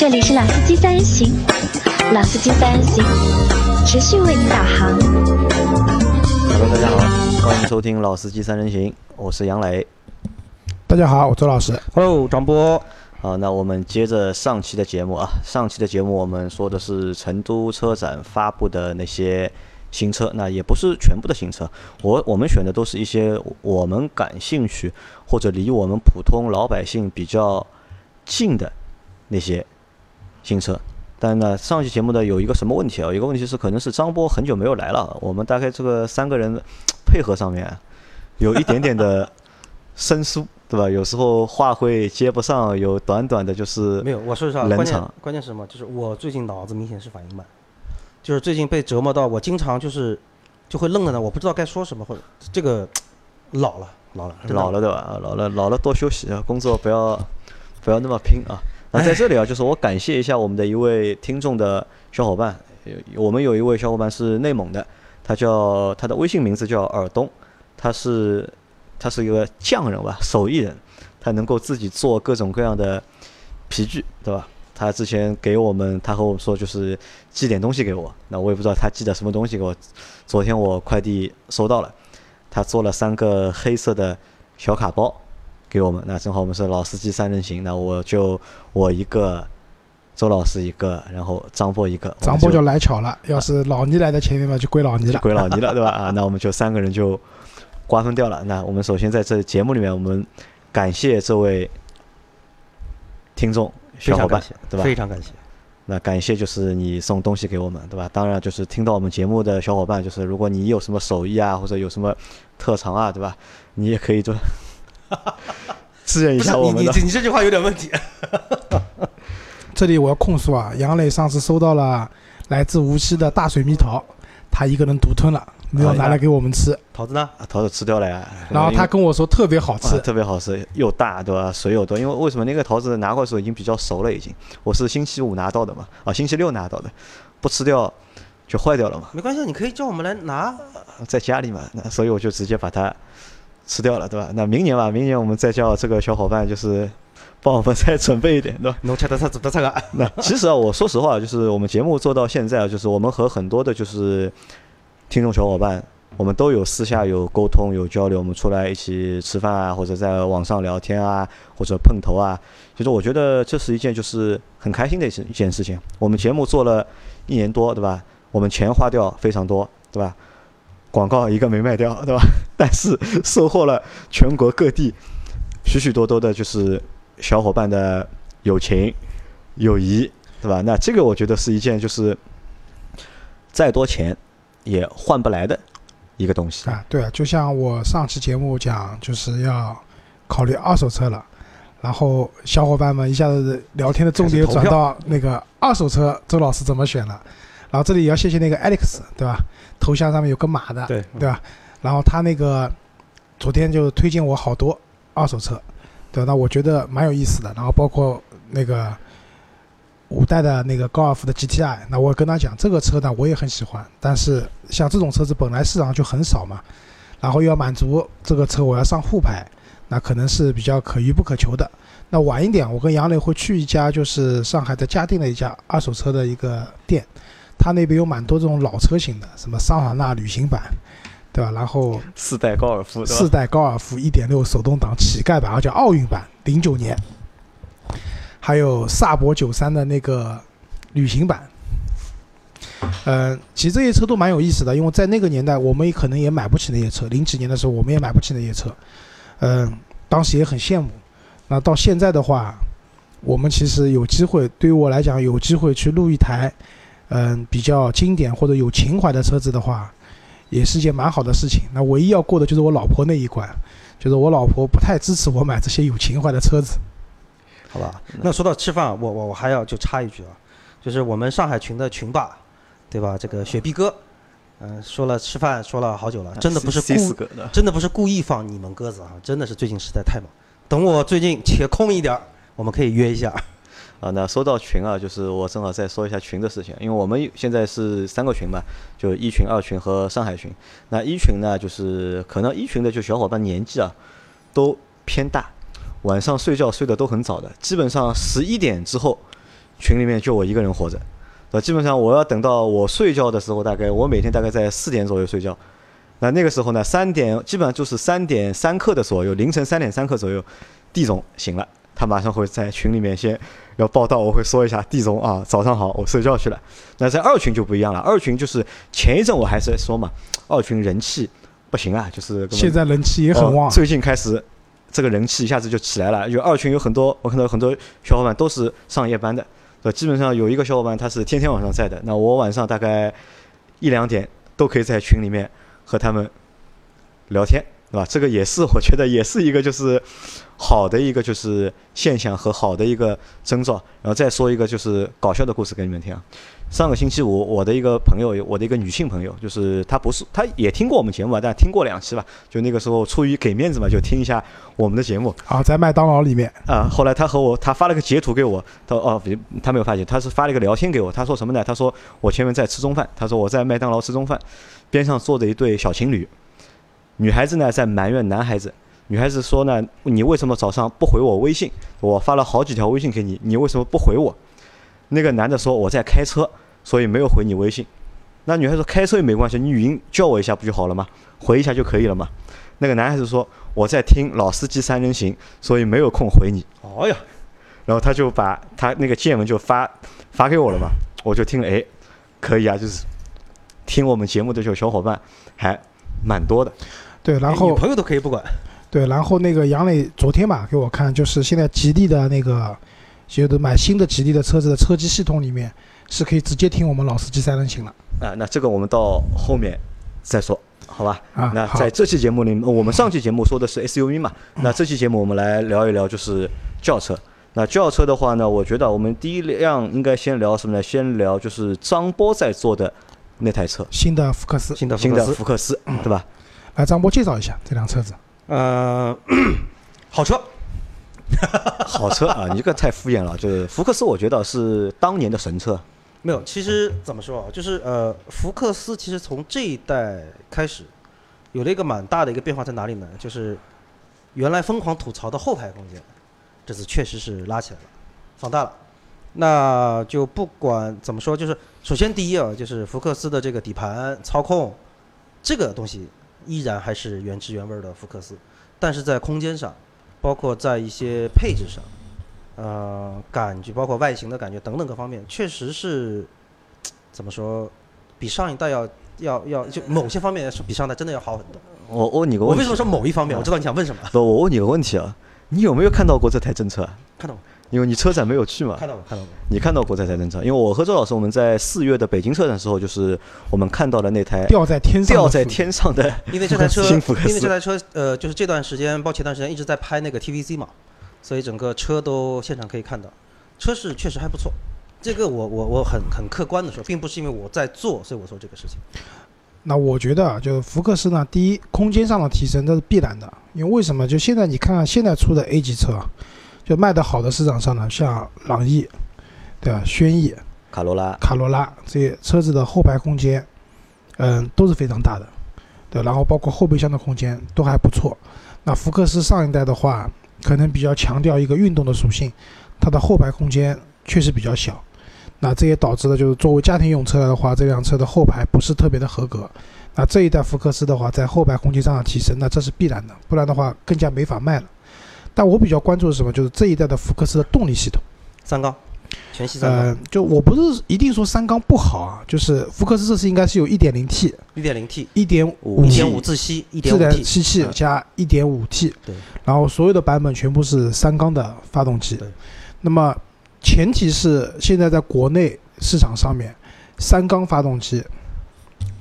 这里是老司机三人行，老司机三人行，持续为您导航。Hello，大家好，欢迎收听《老司机三人行》，我是杨磊。大家好，我周老师。Hello，张波。好，那我们接着上期的节目啊，上期的节目我们说的是成都车展发布的那些新车，那也不是全部的新车，我我们选的都是一些我们感兴趣或者离我们普通老百姓比较近的那些新车。但呢，上期节目呢有一个什么问题啊？有一个问题是，可能是张波很久没有来了，我们大概这个三个人配合上面有一点点的生疏，对吧？有时候话会接不上，有短短的就是没有，我说实话，关键。关键是什么？就是我最近脑子明显是反应慢，就是最近被折磨到，我经常就是就会愣在那，我不知道该说什么，或者这个老了，老了，老了对吧？啊老了老了多休息啊，工作不要不要那么拼啊。那在这里啊，就是我感谢一下我们的一位听众的小伙伴，有我们有一位小伙伴是内蒙的，他叫他的微信名字叫尔东，他是他是一个匠人吧，手艺人，他能够自己做各种各样的皮具，对吧？他之前给我们，他和我说就是寄点东西给我，那我也不知道他寄的什么东西给我。昨天我快递收到了，他做了三个黑色的小卡包给我们。那正好我们是老司机三人行，那我就我一个，周老师一个，然后张波一个，张波就来巧了，要是老倪来的前面嘛，就归老倪了。归老倪了，对吧？啊，那我们就三个人就瓜分掉了。那我们首先在这节目里面，我们感谢这位听众小伙伴对吧？非常感谢。那感谢就是你送东西给我们，对吧？当然就是听到我们节目的小伙伴，就是如果你有什么手艺啊，或者有什么特长啊，对吧？你也可以就 支援一下我们的。你你你这句话有点问题。这里我要控诉啊，杨磊上次收到了来自无锡的大水蜜桃，他一个人独吞了，没有拿来给我们吃。桃子呢？啊桃子吃掉了呀，然后他跟我说特别好啊吃，特别好吃，又大，对吧？水又多。因为为什么那个桃子拿过来的时候已经比较熟了，已经。我是星期五拿到的嘛，啊，星期六拿到的，不吃掉就坏掉了嘛，没关系，你可以叫我们来拿。在家里嘛，那所以我就直接把它吃掉了，对吧？那明年吧，明年我们再叫这个小伙伴就是帮我们再准备一点，对吧？侬吃得出做得出个？那其实啊，我说实话，就是我们节目做到现在啊，就是我们和很多的就是听众小伙伴，我们都有私下有沟通、有交流，我们出来一起吃饭啊，或者在网上聊天啊，或者碰头啊。其实我觉得这是一件就是很开心的一件一件事情。我们节目做了一年多，对吧？我们钱花掉非常多，对吧？广告一个没卖掉，对吧？但是收获了全国各地许许多多的，就是小伙伴的友情、友谊，对吧？那这个我觉得是一件就是再多钱也换不来的一个东西。啊，对啊，就像我上期节目讲，就是要考虑二手车了，然后小伙伴们一下子聊天的重点转到那个二手车，周老师怎么选了？然后这里也要谢谢那个 Alex，对吧？头像上面有个马的，对对吧？然后他那个昨天就推荐我好多二手车，对？那我觉得蛮有意思的。然后包括那个五代的那个高尔夫的 GTI，那我跟他讲这个车呢我也很喜欢，但是像这种车子本来市场就很少嘛，然后又要满足这个车我要上沪牌，那可能是比较可遇不可求的。那晚一点，我跟杨磊会去一家就是上海的嘉定的一家二手车的一个店，他那边有蛮多这种老车型的，什么桑塔纳旅行版，对吧？然后四代高尔夫？四代高尔夫一点六手动挡乞丐版，而且奥运版，零九年，还有萨博九三的那个旅行版。嗯、其实这些车都蛮有意思的，因为在那个年代，我们也可能也买不起那些车。零几年的时候，我们也买不起那些车，嗯、当时也很羡慕。那到现在的话，我们其实有机会，对于我来讲，有机会去录一台，嗯、比较经典或者有情怀的车子的话，也是件蛮好的事情。那唯一要过的就是我老婆那一关，就是我老婆不太支持我买这些有情怀的车子。好吧，那说到吃饭，我我我还要就插一句啊，就是我们上海群的群霸，对吧？这个雪碧哥，嗯、说了吃饭说了好久了，真的不是故意的，真的不是故意放你们鸽子啊，真的是最近实在太忙。等我最近且空一点儿，我们可以约一下。啊，那说到群啊，就是我正好再说一下群的事情，因为我们现在是三个群嘛，就一群、二群和上海群。那一群呢，就是可能一群的就小伙伴年纪啊都偏大，晚上睡觉睡得都很早的，基本上十一点之后群里面就我一个人活着，呃，基本上我要等到我睡觉的时候，大概我每天大概在四点左右睡觉。那那个时候呢，三点基本上就是三点三刻的左右，凌晨三点三刻左右，地总醒了，他马上会在群里面先要报道，我会说一下地总啊，早上好，我睡觉去了。那在二群就不一样了，二群就是前一阵我还是在说嘛，二群人气不行啊，就是现在人气也很旺。哦，最近开始这个人气一下子就起来了，有二群有很多，我看到很多小伙伴都是上夜班的，呃，基本上有一个小伙伴他是天天晚上在的，那我晚上大概一两点都可以在群里面和他们聊天，对吧？这个也是我觉得也是一个就是好的一个就是现象和好的一个征兆。然后再说一个就是搞笑的故事给你们听啊。上个星期五，我的一个朋友，我的一个女性朋友，就是她不是，她也听过我们节目啊，但听过两期吧。就那个时候出于给面子嘛，就听一下我们的节目啊，在麦当劳里面，啊。后来她和我，她发了个截图给我，她说哦，别她没有发截，她是发了一个聊天给我。她说什么呢？她说我前面在吃中饭，她说我在麦当劳吃中饭，边上坐着一对小情侣，女孩子呢在埋怨男孩子。女孩子说呢，你为什么早上不回我微信？我发了好几条微信给你，你为什么不回我？那个男的说我在开车，所以没有回你微信。那女孩子说开车也没关系，你语音叫我一下不就好了吗？回一下就可以了嘛。那个男孩子说我在听老司机三人行，所以没有空回你。哦呀，然后他就把他那个见闻就发发给我了嘛，我就听了，哎，可以啊，就是听我们节目的这小伙伴还蛮多的。对，然后女朋友都可以不管，对，然后那个杨磊昨天吧给我看，就是现在吉利的那个，就是买新的吉利的车子的车机系统里面是可以直接听我们老司机三人行了啊，那这个我们到后面再说，好吧？啊。那在这期节目里，我们上期节目说的是 SUV 嘛，那这期节目我们来聊一聊就是轿车。那轿车的话呢，我觉得我们第一辆应该先聊什么呢？先聊就是张波在做的那台车，新的福克斯，新的福新的，福克斯，对吧？来张波介绍一下这辆车子。呃，好车，好车啊，你这个太敷衍了。就是福克斯，我觉得是当年的神车。没有，其实怎么说啊，就是呃，福克斯其实从这一代开始，有了一个蛮大的一个变化在哪里呢？就是原来疯狂吐槽的后排空间，这次确实是拉起来了，放大了。那就不管怎么说，就是首先第一啊，就是福克斯的这个底盘操控，这个东西依然还是原汁原味儿的福克斯，但是在空间上，包括在一些配置上，呃，感觉包括外形的感觉等等各方面，确实是怎么说，比上一代要要要就某些方面是比上一代真的要好很多。我我问你个问题，我为什么说某一方面？我知道你想问什么。不，我问你个问题啊，你有没有看到过这台真车啊？看到过，因为你车展没有去嘛。看到过，看到过。你看到过这台灯车？因为我和周老师我们在四月的北京车展的时候，就是我们看到了那台吊在天上的吊在天上的 因为这台车，因为这台车，呃，就是这段时间，包括前段时间一直在拍那个 TVC 嘛，所以整个车都现场可以看到，车是确实还不错。这个我我我很很客观的说，并不是因为我在做，所以我说这个事情。那我觉得啊，就是福克斯呢，第一，空间上的提升这是必然的，因为为什么？就现在你看看现在出的 A 级车啊，就卖得好的市场上呢，像朗逸，对吧？轩逸、卡罗拉。卡罗拉这些车子的后排空间，嗯，都是非常大的，对，然后包括后备箱的空间都还不错。那福克斯上一代的话，可能比较强调一个运动的属性，它的后排空间确实比较小。那这也导致了，就是作为家庭用车来的话，这辆车的后排不是特别的合格。那这一代福克斯的话，在后排空间上的提升，那这是必然的，不然的话更加没法卖了。但我比较关注的是什么？就是这一代的福克斯的动力系统。三缸，全系三缸，呃，就我不是一定说三缸不好啊，就是福克斯这次应该是有 1.0T、一点零 T，1.5 五一 T 点五自吸，一点自吸气嗯加 1.5T，对，然后所有的版本全部是三缸的发动机。那么前提是现在在国内市场上面，三缸发动机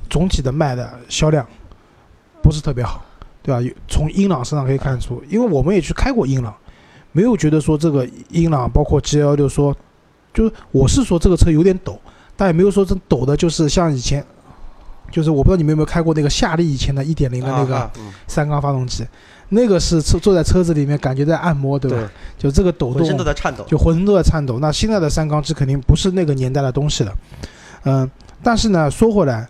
总体的卖的销量不是特别好，对吧？有从英朗身上可以看出，因为我们也去开过英朗，没有觉得说这个英朗包括 G L 六说，就是我是说这个车有点抖，但也没有说这抖的就是像以前，就是我不知道你们有没有开过那个夏利以前的1.0的那个三缸发动机，那个是坐坐在车子里面感觉在按摩，对吧？对，就这个抖浑身都动，在颤抖。就浑身都在颤抖。那现在的三缸机肯定不是那个年代的东西了，嗯、但是呢，说回来，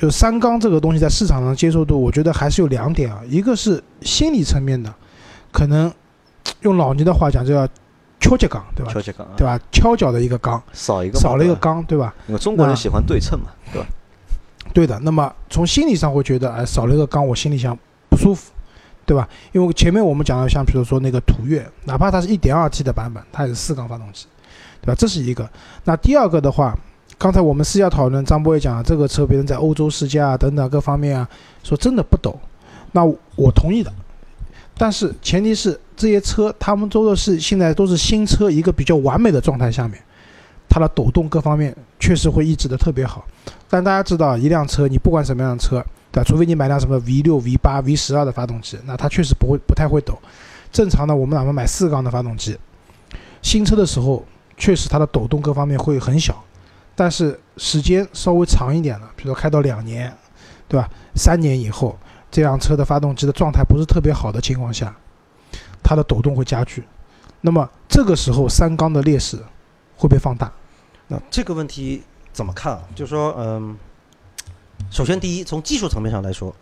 就三缸这个东西在市场上接受度，我觉得还是有两点啊，一个是心理层面的，可能用老倪的话讲，就要求敲击缸，对吧？敲击缸啊，对吧？敲脚的一个缸，少一个少了一个缸，对吧？因为中国人喜欢对称嘛，对吧？对的。那么从心理上会觉得，哎，少了一个缸，我心里想不舒服，对吧？因为前面我们讲到，像比如说那个途岳，哪怕它是一点二 T 的版本，它也是四缸发动机，对吧？这是一个。那第二个的话，刚才我们私下讨论，张波也讲了，这个车别人在欧洲试驾啊等等各方面啊，说真的不抖，那我同意的。但是前提是这些车，他们都是现在都是新车一个比较完美的状态下面，它的抖动各方面确实会抑制的特别好。但大家知道，一辆车你不管什么样的车，对吧？除非你买辆什么 V 六、V 八、V 十二的发动机，那它确实不会不太会抖。正常的，我们哪怕买四缸的发动机，新车的时候确实它的抖动各方面会很小，但是时间稍微长一点了，比如说开到两年，对吧？三年以后，这辆车的发动机的状态不是特别好的情况下，它的抖动会加剧。那么这个时候三缸的劣势会被放大。那这个问题怎么看啊？就是说，嗯，首先第一，从技术层面上来说，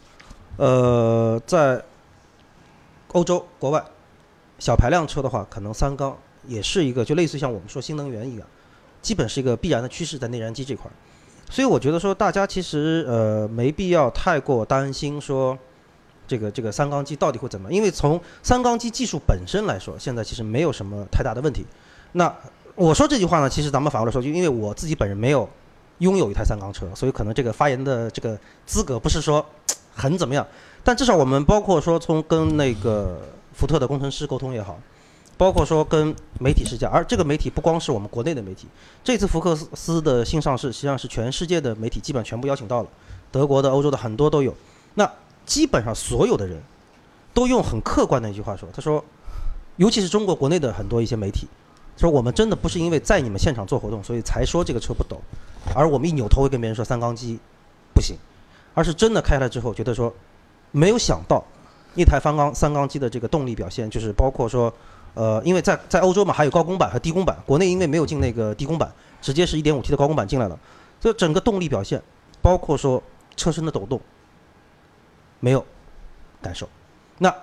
呃，在欧洲国外，小排量车的话，可能三缸也是一个，就类似像我们说新能源一样，基本是一个必然的趋势在内燃机这块儿。所以我觉得说，大家其实呃没必要太过担心说这个这个三缸机到底会怎么，因为从三缸机技术本身来说，现在其实没有什么太大的问题。那我说这句话呢，其实咱们反过来说，就因为我自己本人没有拥有一台三缸车，所以可能这个发言的这个资格不是说很怎么样，但至少我们包括说从跟那个福特的工程师沟通也好，包括说跟媒体试驾，而这个媒体不光是我们国内的媒体，这次福克斯的新上市实际上是全世界的媒体基本全部邀请到了，德国的、欧洲的很多都有，那基本上所有的人都用很客观的一句话说，他说，尤其是中国国内的很多一些媒体。说我们真的不是因为在你们现场做活动，所以才说这个车不抖，而我们一扭头会跟别人说三缸机不行，而是真的开来之后觉得说，没有想到一台三缸三缸机的这个动力表现，就是包括说，呃，因为在在欧洲嘛还有高功版和低功版，国内因为没有进那个低功版，直接是一点五 T 的高功版进来了，所以整个动力表现，包括说车身的抖动，没有感受。那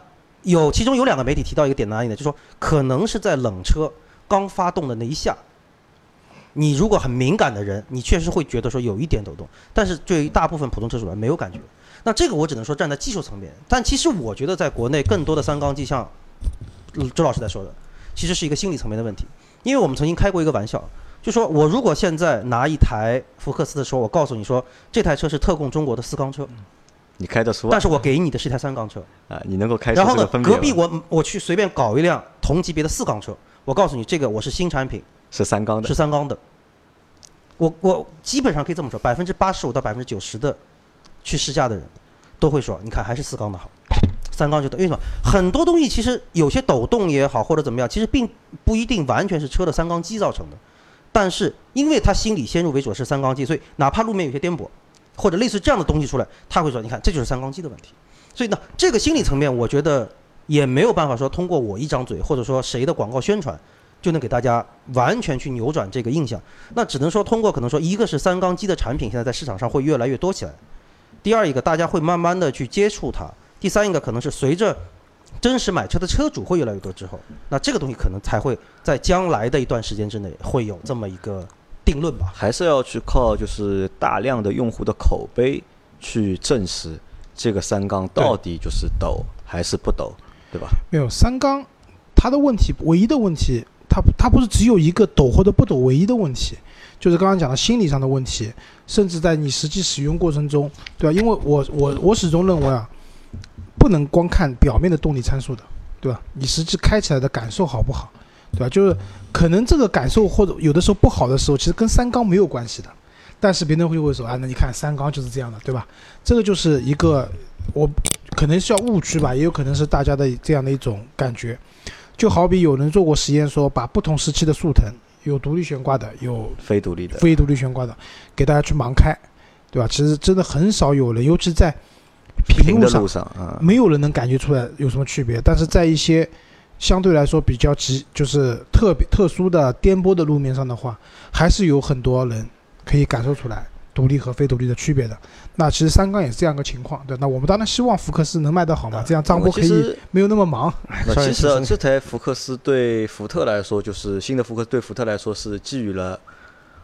有其中有两个媒体提到一个点哪里呢？就是说可能是在冷车。刚发动的那一下，你如果很敏感的人，你确实会觉得说有一点抖动，但是对于大部分普通车主来没有感觉。那这个我只能说站在技术层面，但其实我觉得在国内更多的三缸机，像周老师在说的，其实是一个心理层面的问题。因为我们曾经开过一个玩笑，就说我如果现在拿一台福克斯的时候，我告诉你说这台车是特供中国的四缸车，你开得出啊？但是我给你的是一台三缸车，啊，你能够开出然后呢隔壁我我去随便搞一辆同级别的四缸车，我告诉你这个我是新产品。是三缸的是，三缸的。我我基本上可以这么说，百分之八十五到百分之九十的去试驾的人都会说，你看还是四缸的好，三缸就抖。为什么？很多东西其实有些抖动也好，或者怎么样，其实并不一定完全是车的三缸机造成的。但是因为他心里先入为主是三缸机，所以哪怕路面有些颠簸，或者类似这样的东西出来，他会说，你看这就是三缸机的问题。所以呢，这个心理层面，我觉得也没有办法说通过我一张嘴，或者说谁的广告宣传。就能给大家完全去扭转这个印象，那只能说通过可能说一个是三缸机的产品现在在市场上会越来越多起来，第二一个大家会慢慢的去接触它，第三一个可能是随着真实买车的车主会越来越多之后，那这个东西可能才会在将来的一段时间之内会有这么一个定论吧。还是要去靠就是大量的用户的口碑去证实这个三缸到底就是抖还是不抖，对吧？没有三缸，它的问题唯一的问题，它它不是只有一个抖或者不抖唯一的问题，就是刚刚讲的心理上的问题，甚至在你实际使用过程中，对吧？因为我我我始终认为啊，不能光看表面的动力参数的，对吧？你实际开起来的感受好不好，对吧？就是可能这个感受或者有的时候不好的时候，其实跟三缸没有关系的，但是别人会会说啊，那你看三缸就是这样的，对吧？这个就是一个我可能是要误区吧，也有可能是大家的这样的一种感觉。就好比有人做过实验，说把不同时期的速腾，有独立悬挂的，有非独立的，非独立悬挂的，给大家去盲开，对吧？其实真的很少有人，尤其在平路上路，上啊，没有人能感觉出来有什么区别。但是在一些相对来说比较急，就是特别特殊的颠簸的路面上的话，还是有很多人可以感受出来独立和非独立的区别的。那其实三缸也是这样一个情况，对。那我们当然希望福克斯能卖得好嘛，这样张波可以没有那么忙。那 其实啊这台福克斯对福特来说，就是新的福克斯对福特来说是寄予了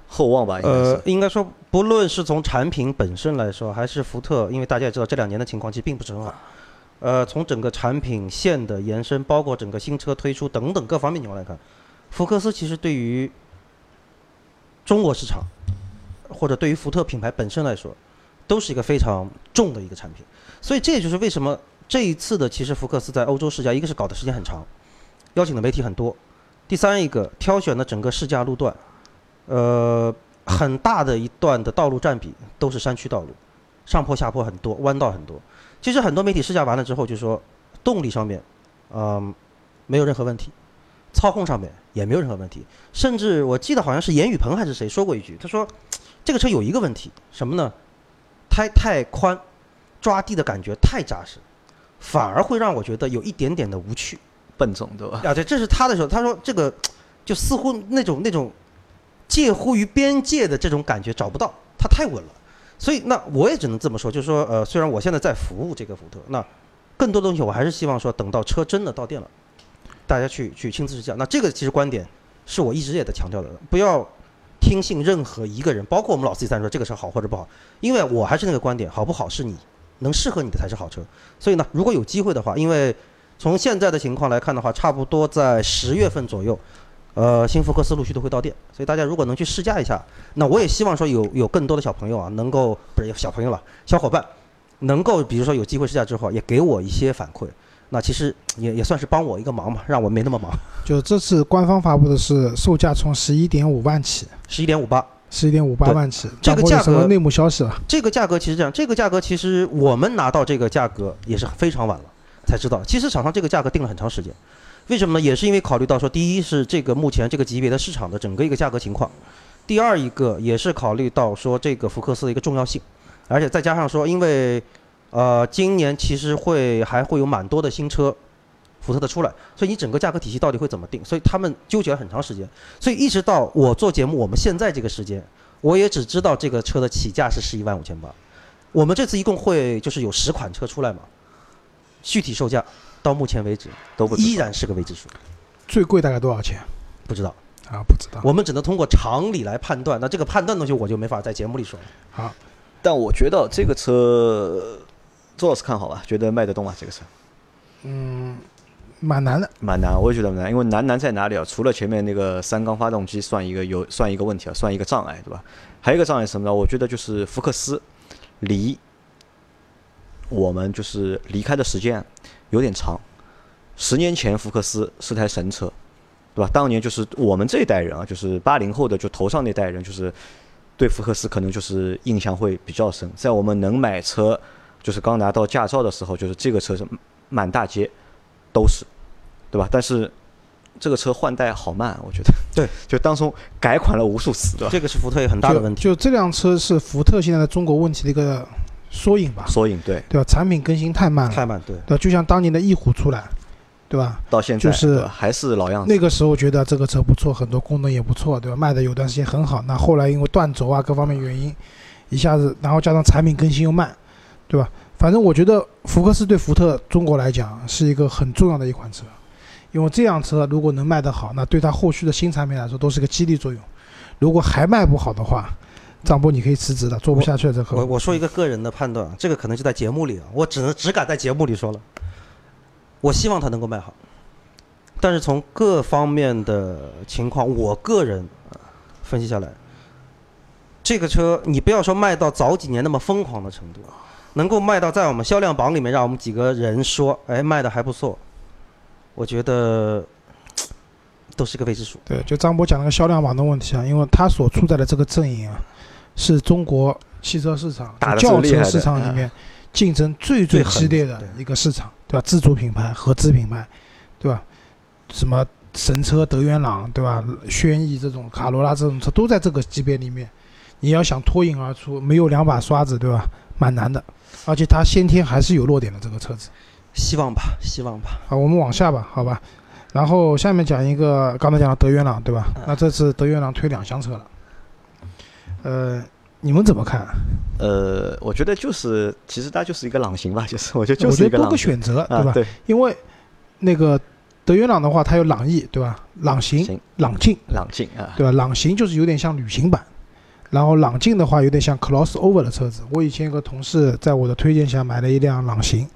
厚望吧，应该是。，呃应该说，不论是从产品本身来说，还是福特，因为大家也知道这两年的情况其实并不是很好。呃，从整个产品线的延伸，包括整个新车推出等等各方面情况来看，福克斯其实对于中国市场，或者对于福特品牌本身来说，都是一个非常重的一个产品。所以这也就是为什么这一次的其实福克斯在欧洲试驾，一个是搞的时间很长，邀请的媒体很多；第三一个挑选的整个试驾路段，呃，很大的一段的道路占比都是山区道路，上坡下坡很多，弯道很多。其实很多媒体试驾完了之后就说，动力上面，嗯、没有任何问题，操控上面也没有任何问题，甚至我记得好像是严雨鹏还是谁说过一句，他说这个车有一个问题，什么呢？胎太宽，抓地的感觉太扎实，反而会让我觉得有一点点的无趣。笨重对吧？啊，对，这是他的时候，他说这个就似乎那种那种介乎于边界的这种感觉找不到，它太稳了。所以那我也只能这么说，就是说，呃，虽然我现在在服务这个福特，那更多的东西我还是希望说，等到车真的到店了，大家去去亲自试驾。那这个其实观点是我一直也在强调的，不要听信任何一个人，包括我们老 C 三说这个车好或者不好，因为我还是那个观点，好不好是你能适合你的才是好车。所以呢，如果有机会的话，因为从现在的情况来看的话，差不多在十月份左右，呃，新福克斯陆续都会到店，所以大家如果能去试驾一下，那我也希望说有有更多的小朋友啊，能够不是小朋友了，小伙伴能够比如说有机会试驾之后，也给我一些反馈，那其实也也算是帮我一个忙嘛，让我没那么忙。就这次官方发布的是售价从十一点五万起，十一点五八，十一点五八万起。这个价格内幕消息了？这个价格其实这样，这个价格其实我们拿到这个价格也是非常晚了才知道。其实厂商这个价格定了很长时间，为什么呢？也是因为考虑到说，第一是这个目前这个级别的市场的整个一个价格情况，第二一个也是考虑到说这个福克斯的一个重要性，而且再加上说，因为呃今年其实会还会有蛮多的新车。福特的出来，所以你整个价格体系到底会怎么定？所以他们纠结了很长时间，所以一直到我做节目，我们现在这个时间，我也只知道这个车的起价是十一万五千八。我们这次一共会就是有十款车出来嘛，具体售价到目前为止都不依然是个未知数，最贵大概多少钱不知道。啊？不知道。我们只能通过常理来判断。那这个判断东西我就没法在节目里说了。好，但我觉得这个车，周老师看好吧？觉得卖得动吗？这个车嗯蛮难的。蛮难，我也觉得蛮难，因为难难在哪里啊？除了前面那个三缸发动机算一个有算一个问题啊，算一个障碍，对吧？还有一个障碍是什么呢？我觉得就是福克斯离我们就是离开的时间有点长。十年前福克斯是台神车，对吧？当年就是我们这一代人啊，就是八零后的，就头上那代人，就是对福克斯可能就是印象会比较深。在我们能买车，就是刚拿到驾照的时候，就是这个车是满大街都是，对吧？但是这个车换代好慢，我觉得。对，就当中改款了无数次，对吧？这个是福特一个很大的问题。就就这辆车是福特现在在中国问题的一个缩影吧，缩影对，对吧？产品更新太慢了，太慢，对，对吧？就像当年的翼虎出来，对吧？到现在就是还是老样子。那个时候觉得这个车不错，很多功能也不错，对吧？卖的有段时间很好。那后来因为断轴啊各方面原因，一下子，然后加上产品更新又慢，对吧？反正我觉得福克斯对福特中国来讲是一个很重要的一款车，因为这辆车如果能卖得好，那对它后续的新产品来说都是个激励作用。如果还卖不好的话，张波你可以辞职的，做不下去了这我个。我说一个个人的判断，这个可能就在节目里啊，我只能只敢在节目里说了。我希望他能够卖好，但是从各方面的情况，我个人呃分析下来，这个车你不要说卖到早几年那么疯狂的程度，能够卖到在我们销量榜里面，让我们几个人说，哎，卖的还不错，我觉得都是个未知数。对，就张波讲那个销量榜的问题啊，因为他所处在的这个阵营啊，是中国汽车市场轿车市场里面竞争最最激烈的一个市场，对吧？自主品牌、合资品牌，对吧？什么神车、德源朗，对吧？轩逸这种、卡罗拉这种车都在这个级别里面，你要想脱颖而出，没有两把刷子，对吧？蛮难的，而且它先天还是有弱点的这个车子。希望吧，希望吧。好，我们往下吧，好吧。然后下面讲一个，刚才讲了德源朗，对吧？嗯那这次德源朗推两厢车了。呃，你们怎么看？呃，我觉得就是其实它就是一个朗行吧，就是我觉得就我觉得多是一个选择，对吧？啊，对，因为那个德元朗的话，它有朗逸，对吧？朗行、朗境，朗境啊，对吧？朗行就是有点像旅行版，然后朗境的话有点像 crossover 的车子。我以前有个同事在我的推荐下买了一辆朗行，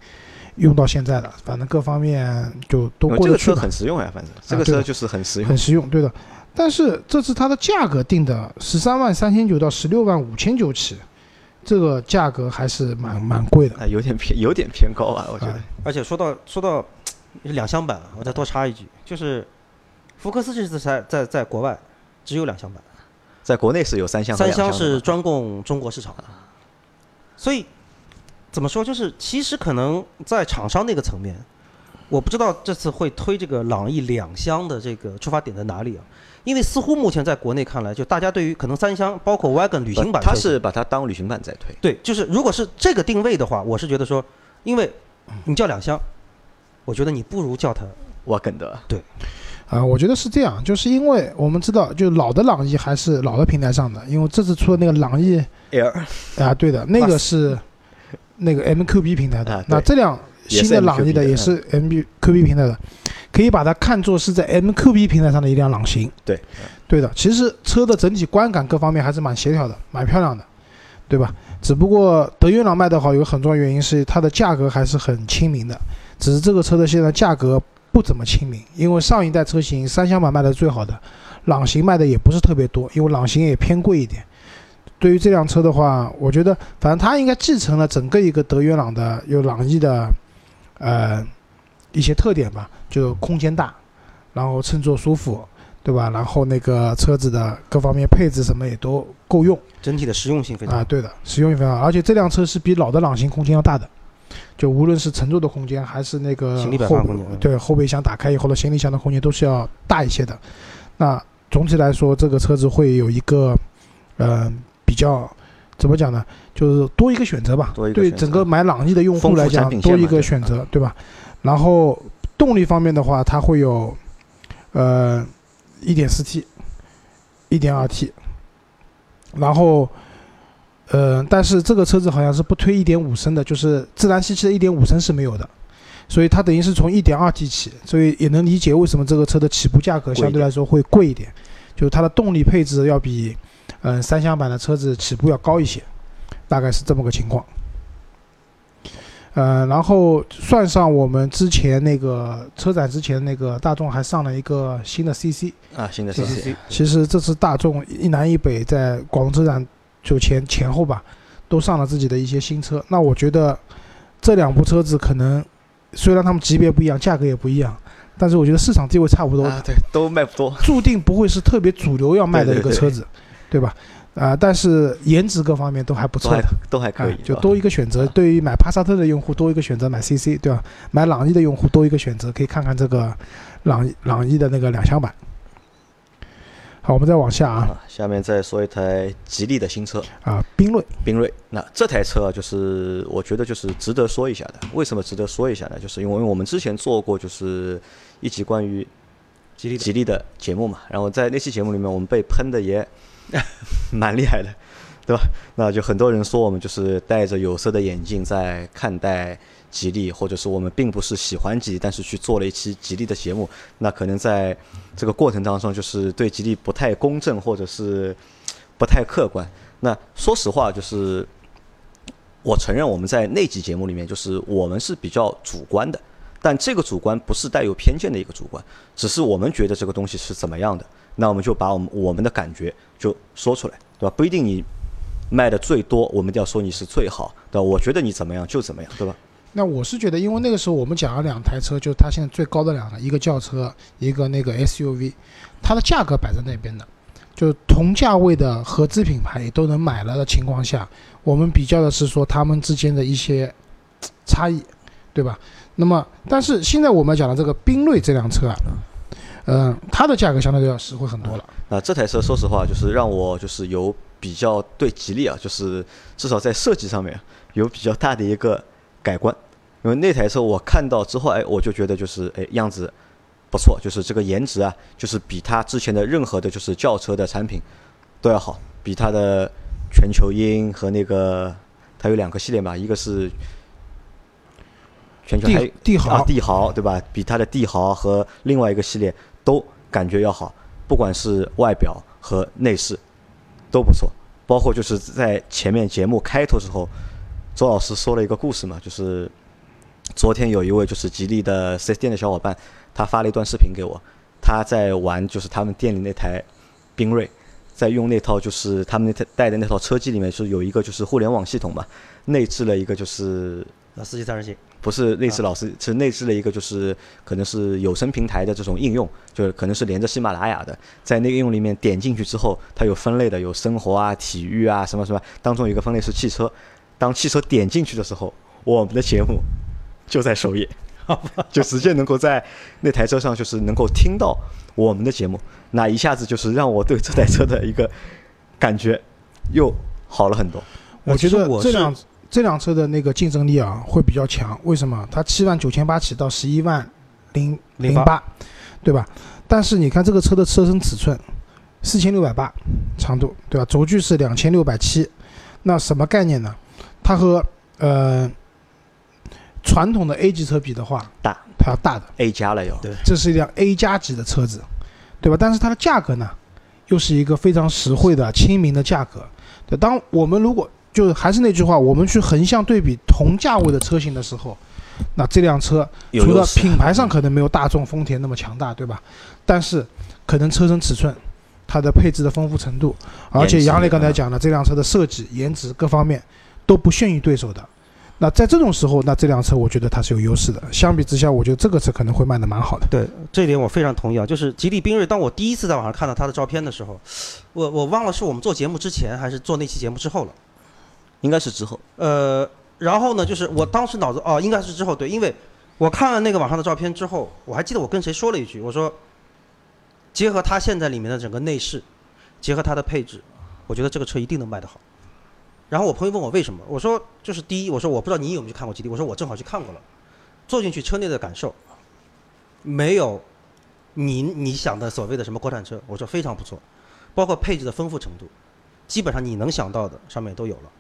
用到现在了，反正各方面就都呃这个车过得去，很实用呀，反正这个车就是很实用很。实用，对的。但是这次它的价格定的十三万三千九到十六万五千九起，这个价格还是蛮蛮贵的。啊，有点偏，有点偏高啊，我觉得啊。而且说到说到两厢版，我再多插一句，就是福克斯这次在在在国外只有两厢版，在国内是有三厢和三厢是专供中国市场的，所以怎么说，就是其实可能在厂商那个层面，我不知道这次会推这个朗逸两厢的这个出发点在哪里啊？因为似乎目前在国内看来，就大家对于可能三厢包括 wagon 旅行版它，是把它当旅行版在推。对，就是如果是这个定位的话，我是觉得说，因为你叫两厢，我觉得你不如叫它 wagon 的，对。啊，我觉得是这样，就是因为我们知道，就老的朗逸还是老的平台上的，因为这次出的那个朗逸 L 啊，对的，那个是那个 MQB 平台的。啊那这辆新的朗逸的也是 MQB 平台的，可以把它看作是在 MQB 平台上的一辆朗行。对，对的。其实车的整体观感各方面还是蛮协调的，蛮漂亮的，对吧？只不过德云朗卖得好，有个很重要原因是它的价格还是很亲民的，只是这个车的现在价格不怎么亲民，因为上一代车型三厢版卖的最好的，朗行卖的也不是特别多，因为朗行也偏贵一点。对于这辆车的话，我觉得反正它应该继承了整个一个德源朗的有朗逸的，呃，一些特点吧，就空间大，然后乘坐舒服，对吧？然后那个车子的各方面配置什么也都够用整体的实用性非常啊，好。对的，实用性非常好，而且这辆车是比老的朗行空间要大的，就无论是乘坐的空间还是那个行李摆后对后备箱打开以后的行李箱的空间都是要大一些的。那总体来说，这个车子会有一个，呃，比较怎么讲呢？就是多一个选择吧。对整个买朗逸的用户来讲多一个选择，对吧？然后动力方面的话，它会有，呃，一点四 T，一点二 T，然后，呃，但是这个车子好像是不推一点五升的，就是自然吸气的一点五升是没有的，所以它等于是从一点二 T 起，所以也能理解为什么这个车的起步价格相对来说会贵一点，就是它的动力配置要比，嗯、三厢版的车子起步要高一些，大概是这么个情况。呃，然后算上我们之前那个车展之前那个大众还上了一个新的 CC，啊，新的 CC 其实这次大众一南一北在广州车展就前前后吧，都上了自己的一些新车。那我觉得这两部车子可能虽然它们级别不一样，价格也不一样，但是我觉得市场地位差不多，啊，对，都卖不多。注定不会是特别主流要卖的一个对对对车子，对吧？啊、但是颜值各方面都还不错的。都还可以，哎就多一个选择。对于买帕萨特的用户多一个选择，买 CC 对吧？买朗逸的用户多一个选择，可以看看这个朗逸朗逸的那个两厢版。好，我们再往下啊啊。下面再说一台吉利的新车啊，缤瑞缤瑞。那这台车啊，就是我觉得就是值得说一下的。为什么值得说一下呢？就是因为我们之前做过就是一集关于吉利吉利的节目嘛，然后在那期节目里面我们被喷的也 蛮厉害的，对吧？那就很多人说我们就是戴着有色的眼镜在看待吉利，或者是我们并不是喜欢吉利，但是去做了一期吉利的节目，那可能在这个过程当中就是对吉利不太公正，或者是不太客观。那说实话，就是我承认我们在那期节目里面，就是我们是比较主观的，但这个主观不是带有偏见的一个主观，只是我们觉得这个东西是怎么样的，那我们就把我们我们的感觉就说出来，对吧？不一定你卖的最多，我们就要说你是最好，对吧？我觉得你怎么样就怎么样，对吧？那我是觉得，因为那个时候我们讲了两台车，就是它现在最高的两个，一个轿车，一个那个 SUV，它的价格摆在那边的，就是同价位的合资品牌也都能买了的情况下，我们比较的是说他们之间的一些差异，对吧？那么，但是现在我们讲的这个缤瑞这辆车啊，嗯、它的价格相对要实惠很多了。那这台车说实话，就是让我就是有比较对吉利啊，就是至少在设计上面有比较大的一个改观。因为那台车我看到之后，哎，我就觉得就是哎样子不错，就是这个颜值啊，就是比它之前的任何的就是轿车的产品都要好，比它的全球鹰和那个它有两个系列嘛，一个是全球还有帝帝豪啊帝豪对吧？比它的帝豪和另外一个系列都感觉要好，不管是外表和内饰都不错。包括就是在前面节目开头时候，周老师说了一个故事嘛，就是昨天有一位就是吉利的 4S 店的小伙伴，他发了一段视频给我，他在玩就是他们店里那台缤瑞，在用那套就是他们那台带的那套车机里面是有一个就是互联网系统嘛，内置了一个就是那司机三人行，不是内置老师，是内置了一个就是可能是有声平台的这种应用，就是可能是连着喜马拉雅的，在那个应用里面点进去之后，它有分类的，有生活啊、体育啊什么什么，当中有一个分类是汽车。当汽车点进去的时候，我们的节目就在首页，就直接能够在那台车上就是能够听到我们的节目，那一下子就是让我对这台车的一个感觉又好了很多。我觉得我这辆这辆车的那个竞争力啊会比较强，为什么？它七万九千八起到十一万零零八，对吧？但是你看这个车的车身尺寸，四千六百八长度，对吧？轴距是两千六百七，那什么概念呢？它和呃传统的 A 级车比的话，大它要大的，A 加了要，对这是一辆 A 加级的车子，对吧？但是它的价格呢，又是一个非常实惠的、亲民的价格。对，当我们如果就还是那句话，我们去横向对比同价位的车型的时候，那这辆车除了品牌上可能没有大众、丰田那么强大，对吧？但是可能车身尺寸、它的配置的丰富程度，而且杨磊刚才嗯讲了，这辆车的设计、颜值各方面都不逊于对手的。那在这种时候，那这辆车我觉得它是有优势的。相比之下，我觉得这个车可能会卖的蛮好的。对这一点我非常同意啊。就是吉利缤瑞，当我第一次在网上看到它的照片的时候，我我忘了是我们做节目之前还是做那期节目之后了。应该是之后。呃，然后呢，就是我当时脑子哦，应该是之后对，因为我看了那个网上的照片之后，我还记得我跟谁说了一句，我说，结合它现在里面的整个内饰，结合它的配置，我觉得这个车一定能卖得好。然后我朋友问我为什么，我说就是第一，我说我不知道你有没有看过吉利，我说我正好去看过了，坐进去车内的感受，没有你你想的所谓的什么国产车，我说非常不错，包括配置的丰富程度，基本上你能想到的上面都有了。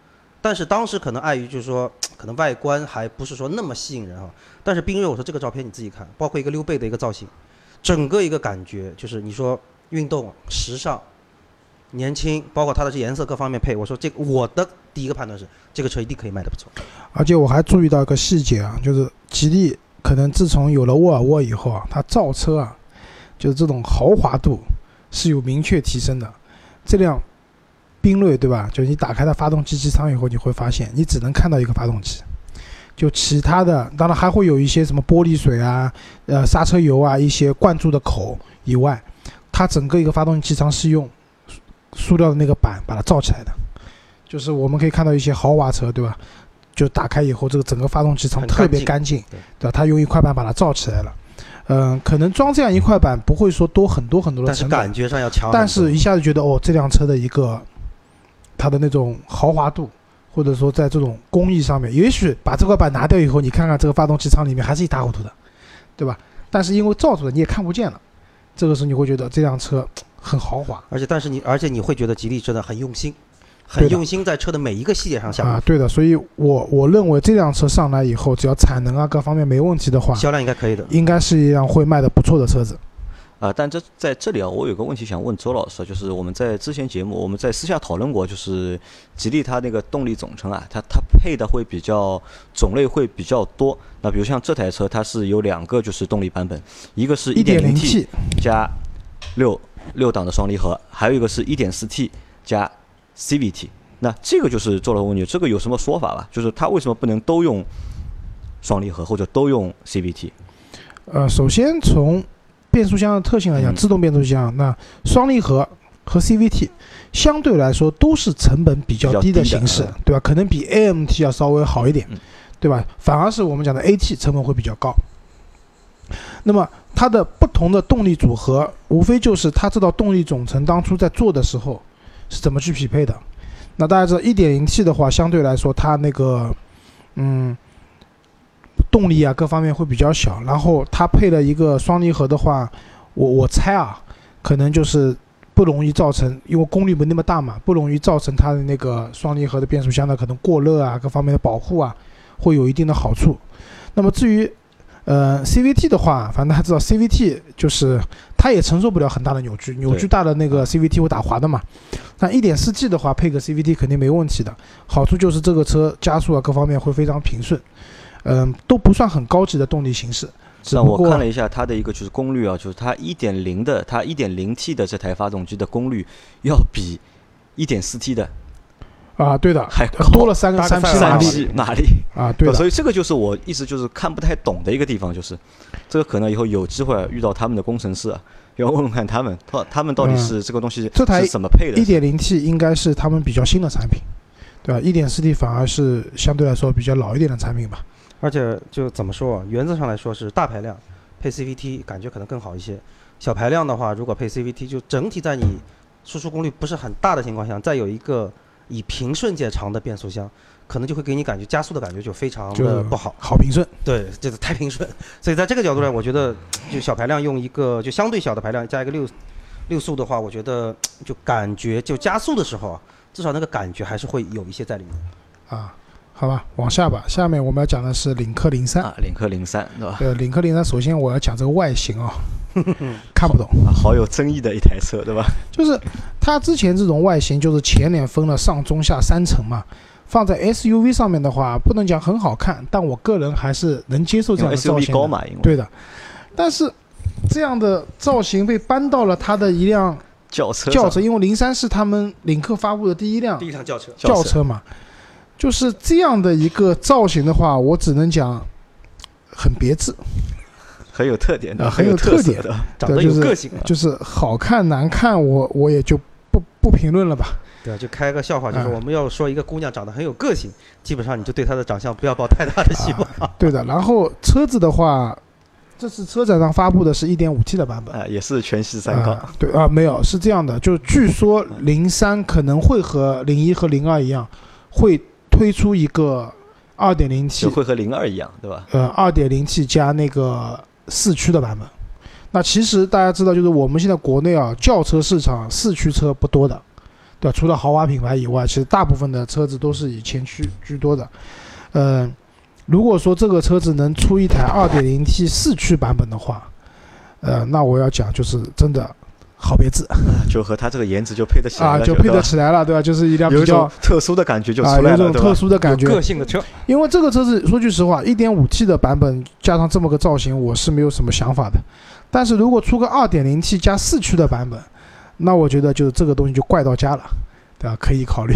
但是当时可能碍于就是说，可能外观还不是说那么吸引人哈。但是缤瑞，我说这个照片你自己看，包括一个溜背的一个造型，整个一个感觉就是你说运动、时尚、年轻，包括它的这颜色各方面配，我说这我的第一个判断是这个车一定可以卖得不错。而且我还注意到一个细节啊，就是吉利可能自从有了沃尔沃以后啊，它造车啊，就是这种豪华度是有明确提升的。这辆缤瑞对吧？就是你打开它发动机机舱以后，你会发现你只能看到一个发动机，就其他的当然还会有一些什么玻璃水啊、呃刹车油啊一些灌注的口以外，它整个一个发动机机舱是用塑塑料的那个板把它罩起来的。就是我们可以看到一些豪华车，对吧？就打开以后，这个整个发动机舱特别干干净，对对吧？它用一块板把它罩起来了。嗯、可能装这样一块板不会说多很多很多的但是，感觉上要强。但是一下子觉得哦，这辆车的一个它的那种豪华度，或者说在这种工艺上面，也许把这块板拿掉以后，你看看这个发动机舱里面还是一塌糊涂的，对吧？但是因为罩住了，你也看不见了，这个时候你会觉得这辆车很豪华而且但是你而且你会觉得吉利真的很用心，很用心在车的每一个细节上下功啊，夫，对的。所以我我认为这辆车上来以后，只要产能啊各方面没问题的话，销量应该可以的。应该是一辆会卖的不错的车子。啊，但这在这里啊，我有个问题想问周老师啊，就是我们在之前节目我们在私下讨论过，就是吉利它那个动力总成啊，它它配的会比较种类会比较多。那比如像这台车，它是有两个就是动力版本，一个是一点零 1.0T T 加六六档的双离合，还有一个是 1.4T 加 CVT。那这个就是周老师问你，这个有什么说法吧？就是它为什么不能都用双离合或者都用 CVT？呃，首先从变速箱的特性来讲，嗯自动变速箱那双离合和 CVT 相对来说都是成本比较低的形式嗯，对吧？可能比 AMT 要稍微好一点嗯，对吧？反而是我们讲的 AT 成本会比较高。那么它的不同的动力组合，无非就是它这套动力总成当初在做的时候是怎么去匹配的。那大家知道，1.0T 的话，相对来说它那个，嗯，动力啊各方面会比较小，然后它配了一个双离合的话，我我猜啊，可能就是不容易造成，因为功率没那么大嘛，不容易造成它的那个双离合的变速箱的可能过热啊，各方面的保护啊，会有一定的好处。那么至于呃 CVT 的话，反正大家知道 CVT 就是它也承受不了很大的扭矩，扭矩大的那个 CVT 会打滑的嘛。那 1.4T 的话配个 CVT 肯定没问题的，好处就是这个车加速啊各方面会非常平顺，嗯、都不算很高级的动力形式。只那我看了一下它的一个就是功率啊，就是它1.0的它 1.0T 的这台发动机的功率要比 1.4T 的啊，对的，还多了三个三匹三马力三匹马力。啊，对的，所以这个就是我一直就是看不太懂的一个地方，就是这个可能以后有机会遇到他们的工程师啊，要问问看他们，他他们到底嗯是这个东西这台是怎么配的一？点零 T 应该是他们比较新的产品，对吧？一点四 T 反而是相对来说比较老一点的产品吧。而且就怎么说啊，原则上来说是大排量配 CVT 感觉可能更好一些。小排量的话，如果配 CVT，就整体在你输出功率不是很大的情况下，再有一个以平顺见长的变速箱，可能就会给你感觉加速的感觉就非常的不好。好平顺，对，就是太平顺。所以在这个角度上，我觉得就小排量用一个就相对小的排量加一个六六速的话，我觉得就感觉就加速的时候啊，至少那个感觉还是会有一些在里面。啊，好吧，往下吧。下面我们要讲的是领克零三。啊，领克零三对吧？对，领克零三，首先我要讲这个外形啊，看不懂。啊，好有争议的一台车对吧？就是它之前这种外形，就是前脸分了上中下三层嘛，放在 SUV 上面的话，不能讲很好看，但我个人还是能接受这样的造型的。高嘛，因为对的，但是这样的造型被搬到了它的一辆轿车轿车，因为零三是他们领克发布的第一辆第一辆轿车，轿车嘛，就是这样的一个造型的话，我只能讲很别致，很有特点的，啊很有有特点的。长得有个性啊。就是好看难看我我也就不不评论了吧。对啊，就开个笑话，就是啊我们要说一个姑娘长得很有个性，基本上你就对她的长相不要抱太大的希望。对的，然后车子的话，这次车展上发布的是一点五 T 的版本。啊，也是全系三缸，啊，对啊，没有是这样的，就据说零三可能会和零一和零二一样，会推出一个二点零 T 就会和零二一样，对吧？呃，二点零 T 加那个四驱的版本。那其实大家知道，就是我们现在国内啊，轿车市场四驱车不多的，对吧？除了豪华品牌以外，其实大部分的车子都是以前驱居多的。嗯、如果说这个车子能出一台二点零 T 四驱版本的话，呃，那我要讲就是真的好别致就和它这个颜值就配得起来啊，就配得起来了，对吧？就是一辆比较特殊的感觉就啊，出来了，有一种特？殊的感觉。个性的车，因为这个车子说句实话一点五 T 的版本加上这么个造型，我是没有什么想法的。但是如果出个二点零 T 加四驱的版本，那我觉得就这个东西就怪到家了，对吧？可以考虑。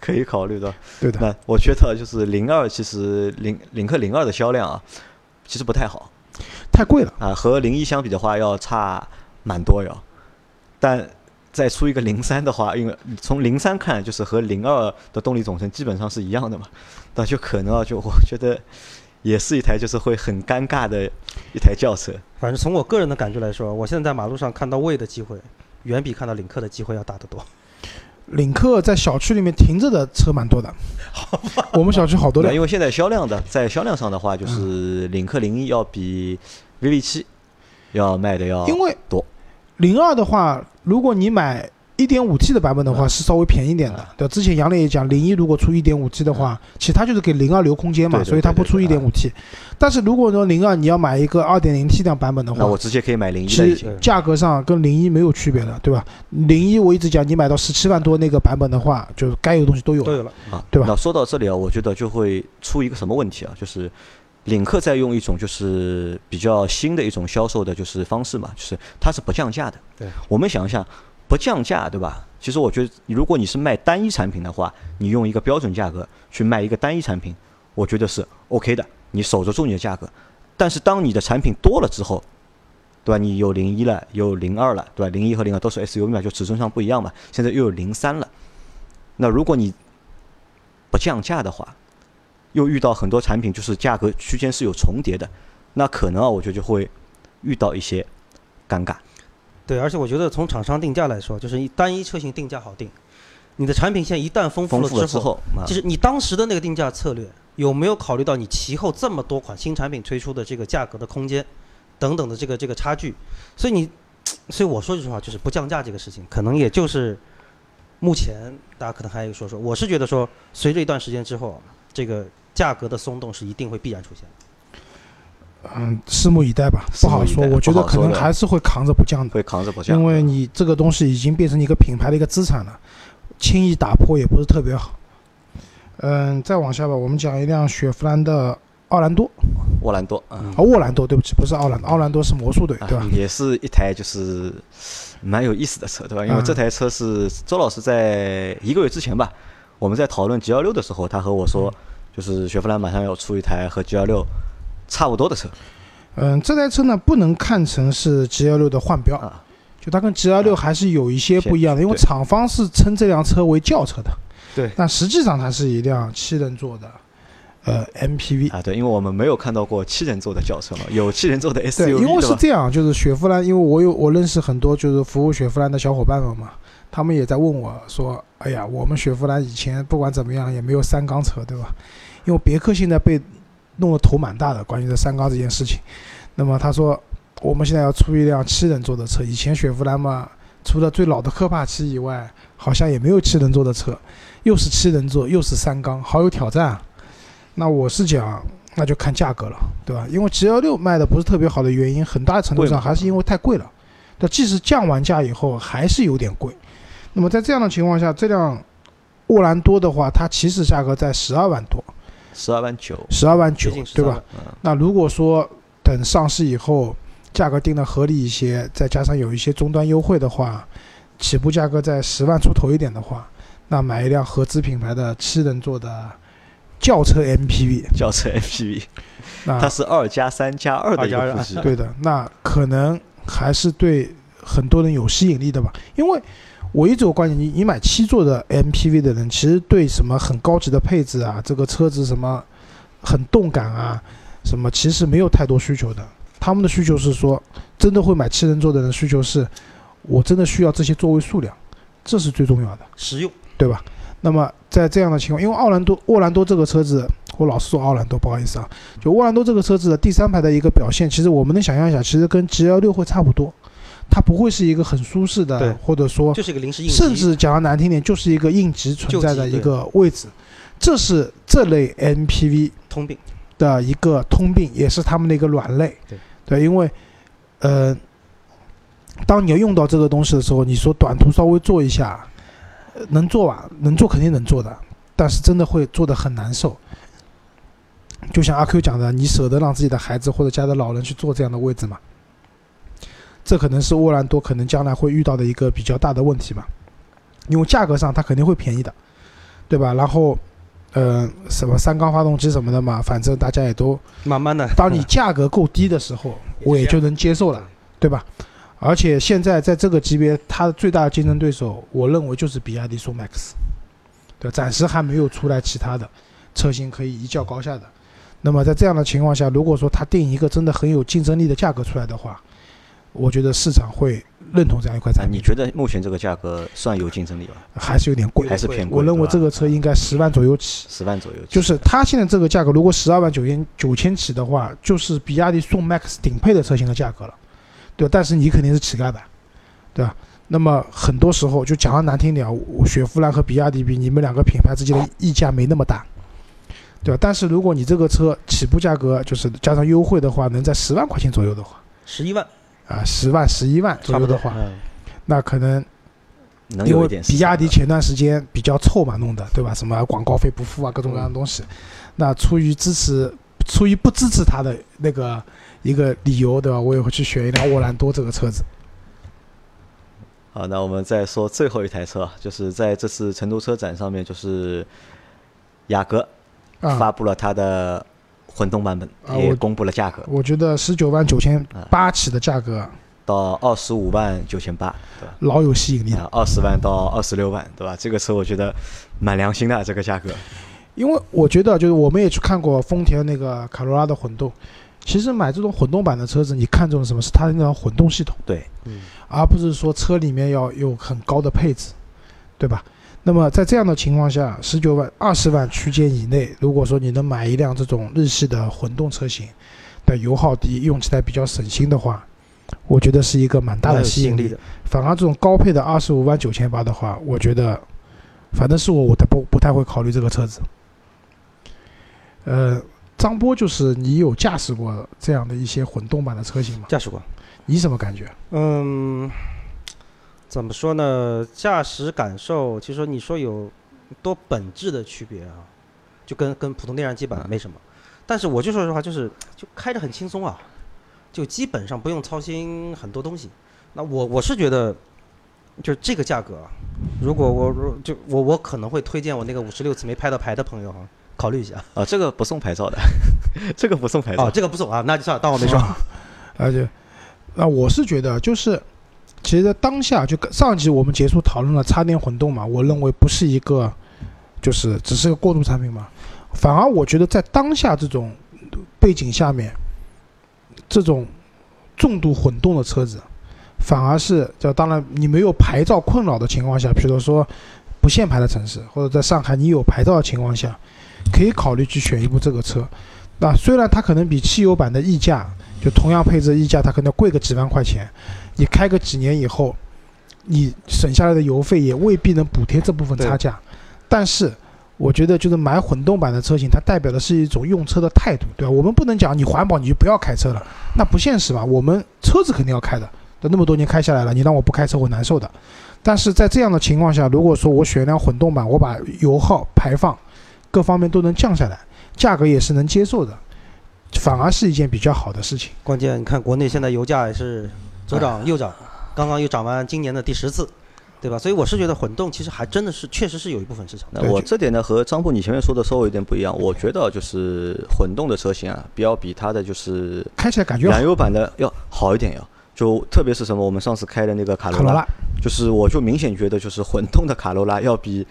可以考虑的。对的，那我觉得就是零二，其实领领克零二的销量啊，其实不太好太贵了。啊，和零一相比的话要差蛮多要。但再出一个零三的话，因为从零三看，就是和零二的动力总成基本上是一样的嘛，那就可能啊，就我觉得也是一台就是会很尴尬的一台轿车。反正从我个人的感觉来说，我现在在马路上看到魏的机会，远比看到领克的机会要大得多。领克在小区里面停着的车蛮多的，我们小区好多辆。因为现在销量的在销量上的话，就是领克零一要比 VV 七要卖的要因为多零二的话，如果你买一点五 T 的版本的话，嗯是稍微便宜点的嗯。对，之前杨磊也讲，零一如果出一点五 T 的话，其实它就是给零二留空间嘛，所以它不出对对对 1.5T。但是如果说零二你要买一个二点零 T 的版本的话，那我直接可以买零一其实。价格上跟零一没有区别的，对吧？零一我一直讲，你买到十七万多那个版本的话，就是该有的东西都有了。都有了，啊，对吧那说到这里啊，我觉得就会出一个什么问题啊，就是领克在用一种就是比较新的一种销售的就是方式嘛，就是它是不降价的。对，我们想一下，不降价，对吧？其实我觉得，如果你是卖单一产品的话，你用一个标准价格去卖一个单一产品，我觉得是 OK 的，你守得住你的价格。但是当你的产品多了之后，对吧？你有零一了，有零二了，对吧？零一和零二都是 SUV 嘛，就尺寸上不一样嘛。现在又有零三了，那如果你不降价的话，又遇到很多产品就是价格区间是有重叠的，那可能啊，我觉得就会遇到一些尴尬。对，而且我觉得从厂商定价来说，就是一单一车型定价好定，你的产品线一旦丰富了之后，之后，啊就是你当时的那个定价策略有没有考虑到你其后这么多款新产品推出的这个价格的空间等等的这个这个差距？所以你 所以我说句实话，就是不降价这个事情，可能也就是目前大家可能还有说说，我是觉得说，随着一段时间之后，这个价格的松动是一定会必然出现的。嗯，拭目以待吧，不好说。我觉得可能还是会扛着不降的，会扛着不降，因为你这个东西已经变成一个品牌的一个资产了，轻易打破也不是特别好。嗯，再往下吧，我们讲一辆雪佛兰的奥兰多沃兰多啊，啊，沃兰多，对不起，不是奥兰，奥兰多是魔术队，对吧啊？也是一台就是蛮有意思的车，对吧？因为嗯这台车是周老师在一个月之前吧，我们在讨论 G 幺六的时候，他和我说，就是雪佛兰马上要出一台和 G 幺六差不多的车嗯，这台车呢不能看成是 G 幺六的换标，啊，就它跟 G 幺六还是有一些不一样的，因为厂方是称这辆车为轿车的，对但实际上它是一辆七人座的呃 MPV。啊，对，因为我们没有看到过七人座的轿车嘛，有七人座的，SUV，因为？是这样，就是雪佛兰，因为我有我认识很多就是服务雪佛兰的小伙伴们嘛，他们也在问我说，哎呀，我们雪佛兰以前不管怎么样也没有三缸车，对吧？因为别克现在被弄得头蛮大的，关于这三缸这件事情。那么他说，我们现在要出一辆七人座的车，以前雪佛兰嘛，除了最老的科帕奇以外，好像也没有七人座的车，又是七人座又是三缸，好有挑战啊。那我是讲，那就看价格了，对吧？因为 G 幺六卖的不是特别好的原因，很大程度上还是因为太贵了。但，即使降完价以后，还是有点贵。那么在这样的情况下，这辆沃兰多的话，它起始价格在十二万多，十二万九，十二万九，对吧？万？那如果说等上市以后，价格定的合理一些，再加上有一些终端优惠的话，起步价格在十万出头一点的话，那买一辆合资品牌的七人座的轿车 MPV，轿车 MPV，那它是二加三加二的对的，那可能还是对很多人有吸引力的吧。因为我一直有观点，你你买七座的 MPV 的人，其实对什么很高级的配置啊，这个车子什么很动感啊，什么其实没有太多需求的。他们的需求是说，真的会买七人座的人需求是，我真的需要这些座位数量，这是最重要的。实用。对吧？那么在这样的情况，因为奥兰多沃兰多这个车子，我老是说奥兰多，不好意思啊，就沃兰多这个车子的第三排的一个表现，其实我们能想象一下，其实跟 G L 六会差不多，它不会是一个很舒适的，或者说就是一个临时应急，甚至讲的难听点，就是一个应急存在的一个位置，这是这类 M P V 通病。的一个通病，也是他们的一个软肋。对因为呃，当你要用到这个东西的时候，你说短途稍微做一下，呃能做吧？能做肯定能做的，但是真的会做的很难受。就像阿 Q 讲的，你舍得让自己的孩子或者家的老人去坐这样的位置吗？这可能是沃兰多可能将来会遇到的一个比较大的问题吧，因为价格上它肯定会便宜的，对吧？然后，呃，什么三缸发动机什么的嘛，反正大家也都慢慢的，当你价格够低的时候，我也就能接受了，对吧？而且现在在这个级别，它的最大的竞争对手，我认为就是比亚迪宋 MAX，对，暂时还没有出来其他的车型可以一较高下的。那么在这样的情况下，如果说它定一个真的很有竞争力的价格出来的话，我觉得市场会认同这样一款啊产，品。你觉得目前这个价格算有竞争力吗？还是有点贵？还是偏贵？我认为这个车应该十万左右起。十万左右，就是它现在这个价格，如果十二万九千九千起的话，就是比亚迪宋 MAX 顶配的车型的价格了，对吧？但是你肯定是乞丐版，对吧？那么很多时候就讲的难听点，我雪佛兰和比亚迪比，你们两个品牌之间的溢价没那么大，对吧？但是如果你这个车起步价格就是加上优惠的话，能在十万块钱左右的话，十一万啊，十万十一万左右的话，嗯，那可能能因为有一点比亚迪前段时间比较臭嘛，弄的对吧？什么广告费不付啊，各种各样的东西。那出于支持，出于不支持他的那个一个理由，对吧？我也会去选一辆沃兰多这个车子。好，那我们再说最后一台车，就是在这次成都车展上面，就是雅阁啊，发布了它的混动版本，也公布了价格，我觉得十九万九千啊八起的价格到二十五万九千八，对吧？老有吸引力的，啊，二十万到二十六万，对吧？这个车我觉得蛮良心的，这个价格。因为我觉得就是我们也去看过丰田那个卡罗拉的混动，其实买这种混动版的车子，你看中的什么是它的那套混动系统。对，嗯，而不是说车里面要有很高的配置，对吧？那么在这样的情况下，十九万、二十万区间以内，如果说你能买一辆这种日系的混动车型，的油耗低、用起来比较省心的话，我觉得是一个蛮大的吸引力。的。反而这种高配的二十五万九千八的话，我觉得，反正是我，我都不不太会考虑这个车子。呃，张波就是你有驾驶过这样的一些混动版的车型吗？驾驶过，你什么感觉？嗯，怎么说呢？驾驶感受，其实你说有多本质的区别啊，就跟跟普通电燃机版没什么。但是我就说实话，就是就开着很轻松啊，就基本上不用操心很多东西。那我我是觉得，就这个价格啊，如果我如就我我可能会推荐我那个五十六次没拍到牌的朋友哈、考虑一下。啊，这个不送牌照的，这个不送牌照。哦，这个不送啊，那就算了，当我没说。啊而且，那我是觉得就是，其实在当下就上一集我们结束讨论了插电混动嘛，我认为不是一个，就是只是个过渡产品嘛。反而我觉得在当下这种背景下面，这种重度混动的车子，反而是就当然你没有牌照困扰的情况下，比如说不限牌的城市，或者在上海你有牌照的情况下，可以考虑去选一部这个车。那虽然它可能比汽油版的溢价，就同样配置溢价，它可能要贵个几万块钱，你开个几年以后，你省下来的油费也未必能补贴这部分差价。但是我觉得，就是买混动版的车型，它代表的是一种用车的态度，对吧？我们不能讲你环保你就不要开车了，那不现实吧。我们车子肯定要开的，那那么多年开下来了，你让我不开车我难受的。但是在这样的情况下，如果说我选一辆混动版，我把油耗、排放各方面都能降下来，价格也是能接受的，反而是一件比较好的事情。关键你看国内现在油价也是左涨右涨，刚刚又涨完今年的第十次，对吧？所以我是觉得混动其实还真的是确实是有一部分市场的。那我这点呢和张波你前面说的稍微有点不一样，我觉得就是混动的车型啊，比较比它的就是开起来感觉燃油版的要好一点要。就特别是什么，我们上次开的那个卡罗拉，就是我就明显觉得就是混动的卡罗拉要比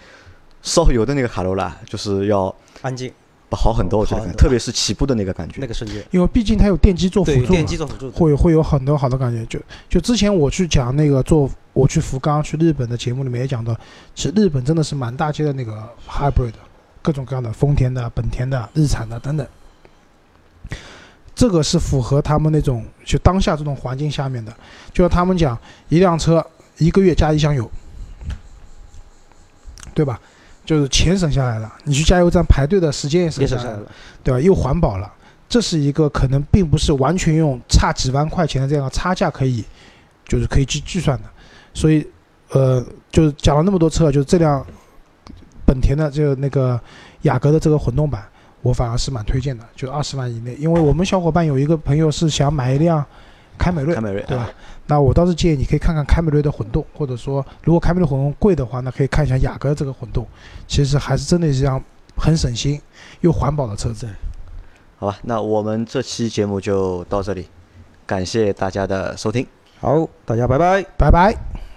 烧油的那个卡罗拉就是要安静不好很多，我觉得特别是起步的那个感觉那。个瞬间，因为毕竟它有电机做辅助嘛电机做辅助，会会有很多好的感觉。就就之前我去讲那个做我去福冈去日本的节目里面也讲到，其实日本真的是满大街的那个 hybrid，各种各样的丰田的、本田的、日产的等等。这个是符合他们那种就当下这种环境下面的，就是他们讲一辆车一个月加一箱油，对吧？就是钱省下来了，你去加油站排队的时间也省下来了。对吧？又环保了，这是一个可能并不是完全用差几万块钱的这样的差价可以，就是可以去计算的。所以，呃，就是讲了那么多车，就是这辆本田的就那个雅阁的这个混动版，我反而是蛮推荐的，就二十万以内。因为我们小伙伴有一个朋友是想买一辆凯美瑞凯，美瑞对吧啊？那我倒是建议你可以看看凯美瑞的混动，或者说如果凯美瑞混动贵的话，那可以看一下雅阁这个混动，其实还是真的是一辆很省心又环保的车子。好吧，那我们这期节目就到这里，感谢大家的收听。好，大家拜拜。拜拜。